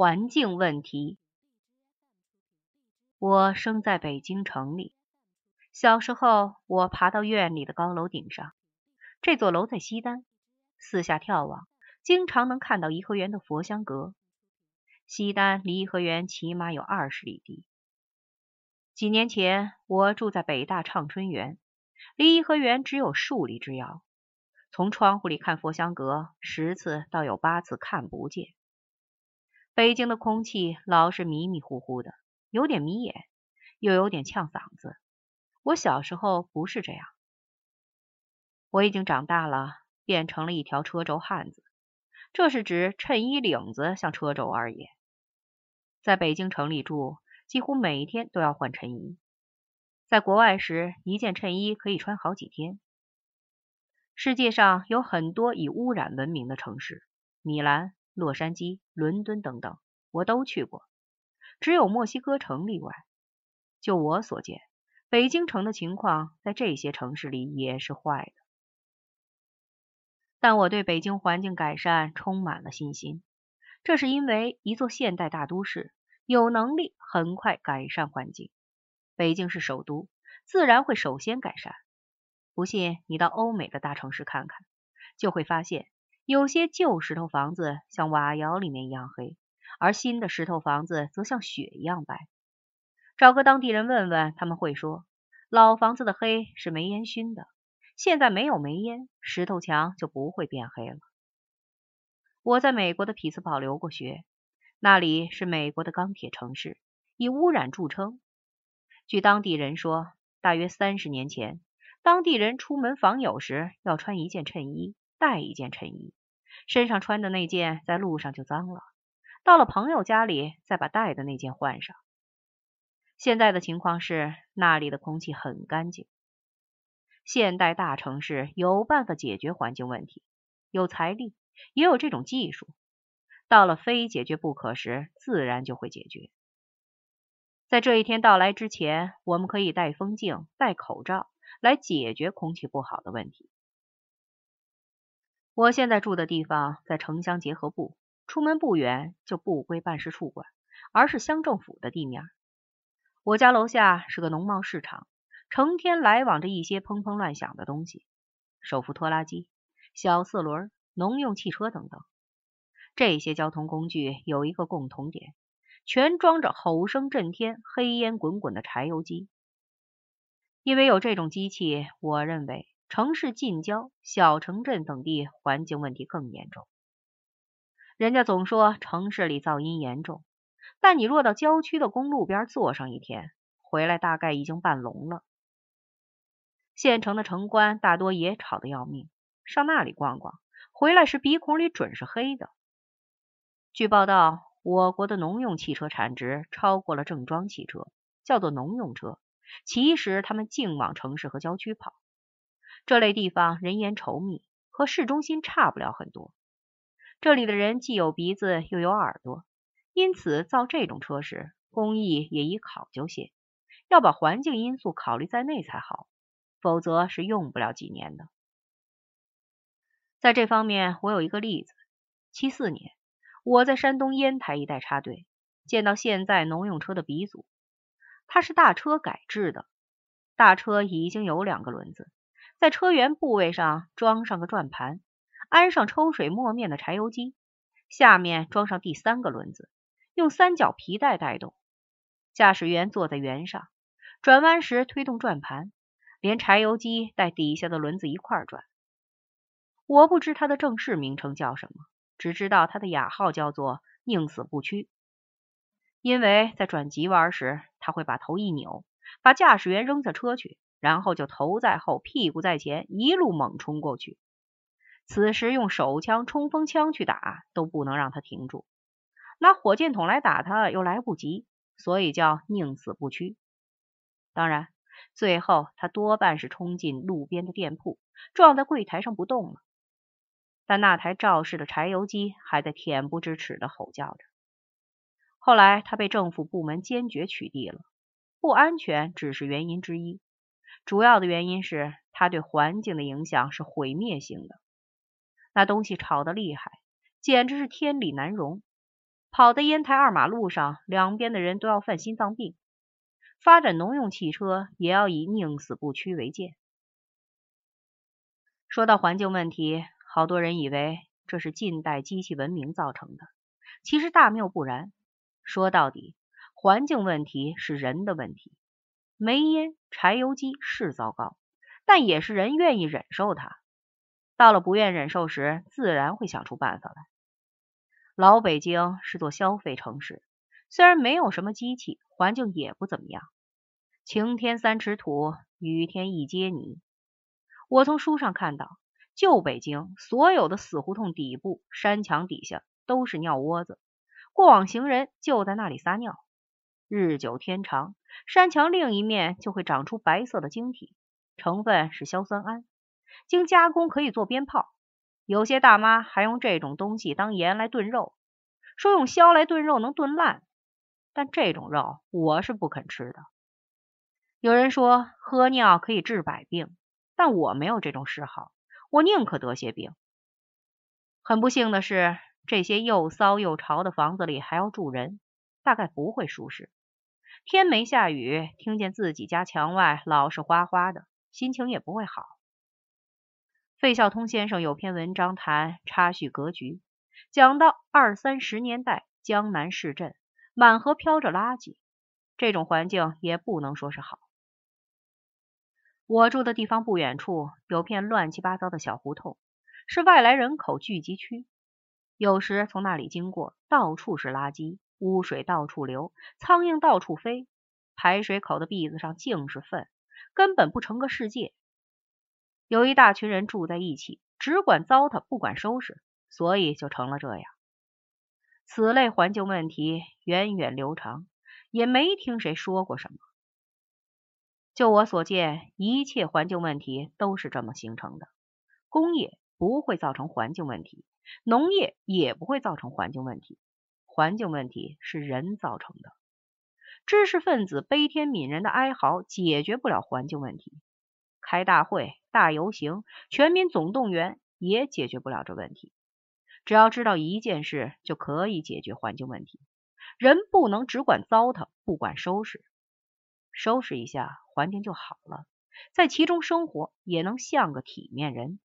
环境问题。我生在北京城里，小时候我爬到院里的高楼顶上，这座楼在西单，四下眺望，经常能看到颐和园的佛香阁。西单离颐和园起码有二十里地。几年前我住在北大畅春园，离颐和园只有数里之遥。从窗户里看佛香阁，十次倒有八次看不见。北京的空气老是迷迷糊糊的，有点迷眼，又有点呛嗓子。我小时候不是这样。我已经长大了，变成了一条车轴汉子。这是指衬衣领子像车轴而言。在北京城里住，几乎每天都要换衬衣。在国外时，一件衬衣可以穿好几天。世界上有很多以污染闻名的城市，米兰、洛杉矶、伦敦等等，我都去过，只有墨西哥城例外。就我所见，北京城的情况在这些城市里也是坏的。但我对北京环境改善充满了信心，这是因为一座现代大都市有能力很快改善环境。北京是首都，自然会首先改善。不信，你到欧美的大城市看看，就会发现有些旧石头房子像瓦窑里面一样黑，而新的石头房子则像雪一样白。找个当地人问问，他们会说，老房子的黑是煤烟熏的。现在没有煤烟，石头墙就不会变黑了。我在美国的匹兹堡留过学，那里是美国的钢铁城市，以污染著称。据当地人说，大约三十年前。当地人出门访友时要穿一件衬衣，带一件衬衣，身上穿的那件在路上就脏了，到了朋友家里再把带的那件换上。现在的情况是，那里的空气很干净。现代大城市有办法解决环境问题，有财力，也有这种技术。到了非解决不可时，自然就会解决。在这一天到来之前，我们可以戴风镜、戴口罩。来解决空气不好的问题。我现在住的地方在城乡结合部，出门不远就不归办事处管，而是乡政府的地面。我家楼下是个农贸市场，成天来往着一些砰砰乱响的东西，手扶拖拉机、小四轮、农用汽车等等。这些交通工具有一个共同点，全装着吼声震天、黑烟滚滚的柴油机。因为有这种机器，我认为城市近郊、小城镇等地环境问题更严重。人家总说城市里噪音严重，但你若到郊区的公路边坐上一天，回来大概已经半聋了。县城的城关大多也吵得要命，上那里逛逛，回来时鼻孔里准是黑的。据报道，我国的农用汽车产值超过了正装汽车，叫做农用车。其实他们净往城市和郊区跑，这类地方人烟稠密，和市中心差不了很多。这里的人既有鼻子又有耳朵，因此造这种车时，工艺也以考究些，要把环境因素考虑在内才好，否则是用不了几年的。在这方面，我有一个例子：七四年，我在山东烟台一带插队，见到现在农用车的鼻祖。它是大车改制的，大车已经有两个轮子，在车辕部位上装上个转盘，安上抽水磨面的柴油机，下面装上第三个轮子，用三角皮带带动。驾驶员坐在辕上，转弯时推动转盘，连柴油机带底下的轮子一块转。我不知它的正式名称叫什么，只知道它的雅号叫做“宁死不屈”。因为在转急弯时，他会把头一扭，把驾驶员扔下车去，然后就头在后，屁股在前，一路猛冲过去。此时用手枪、冲锋枪去打，都不能让他停住；拿火箭筒来打他，又来不及，所以叫宁死不屈。当然，最后他多半是冲进路边的店铺，撞在柜台上不动了。但那台肇事的柴油机还在恬不知耻的吼叫着。后来，他被政府部门坚决取缔了。不安全只是原因之一，主要的原因是它对环境的影响是毁灭性的。那东西吵得厉害，简直是天理难容。跑在烟台二马路上，两边的人都要犯心脏病。发展农用汽车，也要以宁死不屈为鉴。说到环境问题，好多人以为这是近代机器文明造成的，其实大谬不然。说到底，环境问题是人的问题。煤烟、柴油机是糟糕，但也是人愿意忍受它。到了不愿忍受时，自然会想出办法来。老北京是座消费城市，虽然没有什么机器，环境也不怎么样。晴天三尺土，雨天一街泥。我从书上看到，旧北京所有的死胡同底部、山墙底下都是尿窝子，过往行人就在那里撒尿。日久天长，山墙另一面就会长出白色的晶体，成分是硝酸铵，经加工可以做鞭炮。有些大妈还用这种东西当盐来炖肉，说用硝来炖肉能炖烂，但这种肉我是不肯吃的。有人说喝尿可以治百病。但我没有这种嗜好，我宁可得些病。很不幸的是，这些又骚又潮的房子里还要住人，大概不会舒适。天没下雨，听见自己家墙外老是哗哗的，心情也不会好。费孝通先生有篇文章谈插叙格局，讲到二三十年代江南市镇满河飘着垃圾，这种环境也不能说是好。我住的地方不远处有片乱七八糟的小胡同，是外来人口聚集区。有时从那里经过，到处是垃圾，污水到处流，苍蝇到处飞，排水口的篦子上尽是粪，根本不成个世界。有一大群人住在一起，只管糟蹋，不管收拾，所以就成了这样。此类环境问题源远流长，也没听谁说过什么。就我所见，一切环境问题都是这么形成的。工业不会造成环境问题，农业也不会造成环境问题。环境问题是人造成的。知识分子悲天悯人的哀嚎解决不了环境问题，开大会、大游行、全民总动员也解决不了这问题。只要知道一件事，就可以解决环境问题。人不能只管糟蹋，不管收拾。收拾一下环境就好了，在其中生活也能像个体面人。